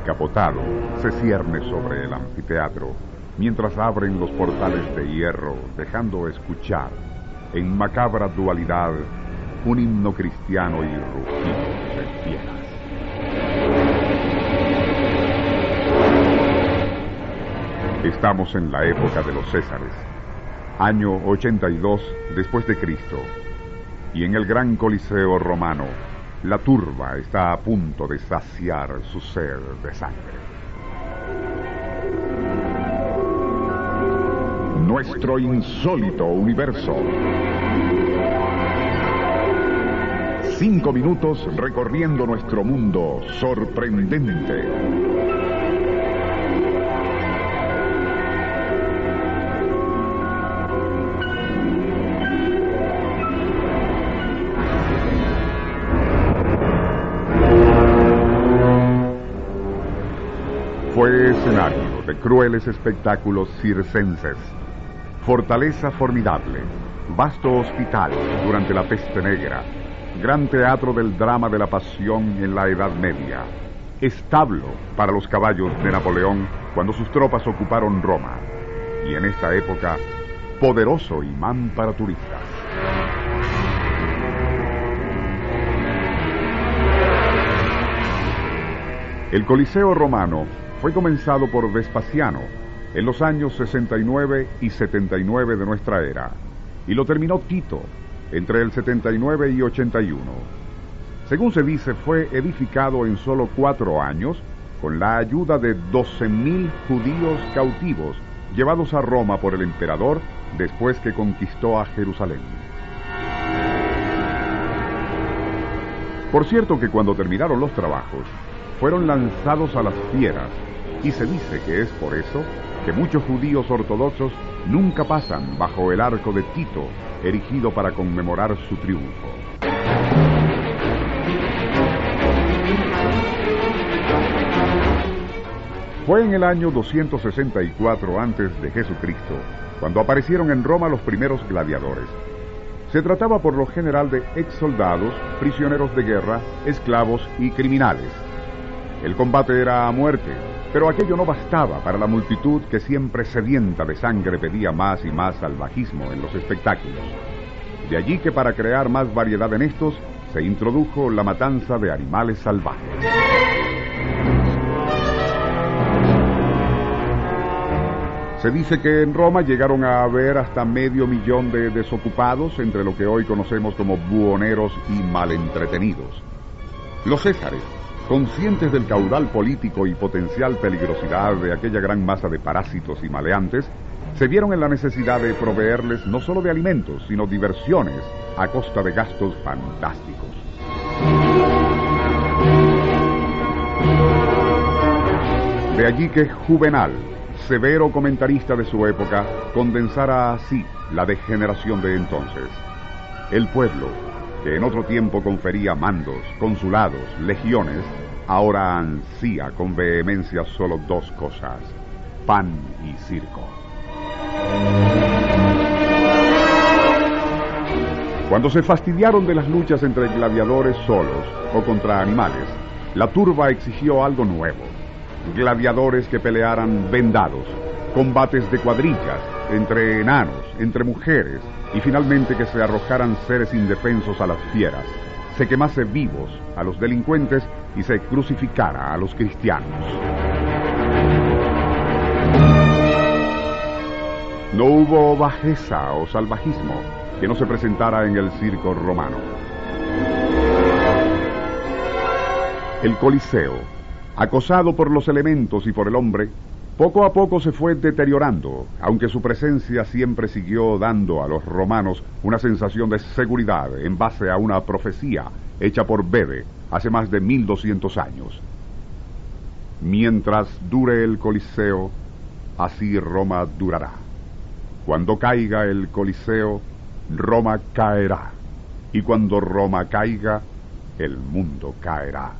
encapotado se cierne sobre el anfiteatro, mientras abren los portales de hierro, dejando escuchar, en macabra dualidad, un himno cristiano y rugido de fieras. Estamos en la época de los Césares, año 82 después de Cristo, y en el gran Coliseo romano, la turba está a punto de saciar su sed de sangre. Nuestro insólito universo. Cinco minutos recorriendo nuestro mundo sorprendente. Escenario de crueles espectáculos circenses, fortaleza formidable, vasto hospital durante la peste negra, gran teatro del drama de la pasión en la Edad Media, establo para los caballos de Napoleón cuando sus tropas ocuparon Roma, y en esta época, poderoso imán para turistas. El Coliseo romano fue comenzado por Vespasiano en los años 69 y 79 de nuestra era, y lo terminó Tito entre el 79 y 81. Según se dice, fue edificado en solo cuatro años con la ayuda de 12.000 judíos cautivos llevados a Roma por el emperador después que conquistó a Jerusalén. Por cierto que cuando terminaron los trabajos, fueron lanzados a las fieras y se dice que es por eso que muchos judíos ortodoxos nunca pasan bajo el arco de Tito, erigido para conmemorar su triunfo. Fue en el año 264 antes de Jesucristo cuando aparecieron en Roma los primeros gladiadores. Se trataba por lo general de ex soldados, prisioneros de guerra, esclavos y criminales. El combate era a muerte, pero aquello no bastaba para la multitud que siempre sedienta de sangre pedía más y más salvajismo en los espectáculos. De allí que para crear más variedad en estos, se introdujo la matanza de animales salvajes. Se dice que en Roma llegaron a haber hasta medio millón de desocupados entre lo que hoy conocemos como buhoneros y malentretenidos. Los Césares, Conscientes del caudal político y potencial peligrosidad de aquella gran masa de parásitos y maleantes, se vieron en la necesidad de proveerles no solo de alimentos, sino diversiones a costa de gastos fantásticos. De allí que Juvenal, severo comentarista de su época, condensara así la degeneración de entonces. El pueblo, que en otro tiempo confería mandos, consulados, legiones, ahora ansía con vehemencia solo dos cosas, pan y circo. Cuando se fastidiaron de las luchas entre gladiadores solos o contra animales, la turba exigió algo nuevo. Gladiadores que pelearan vendados, combates de cuadrillas, entre enanos, entre mujeres, y finalmente que se arrojaran seres indefensos a las fieras, se quemase vivos a los delincuentes y se crucificara a los cristianos. No hubo bajeza o salvajismo que no se presentara en el circo romano. El Coliseo, acosado por los elementos y por el hombre, poco a poco se fue deteriorando, aunque su presencia siempre siguió dando a los romanos una sensación de seguridad en base a una profecía hecha por Bede hace más de 1200 años. Mientras dure el Coliseo, así Roma durará. Cuando caiga el Coliseo, Roma caerá. Y cuando Roma caiga, el mundo caerá.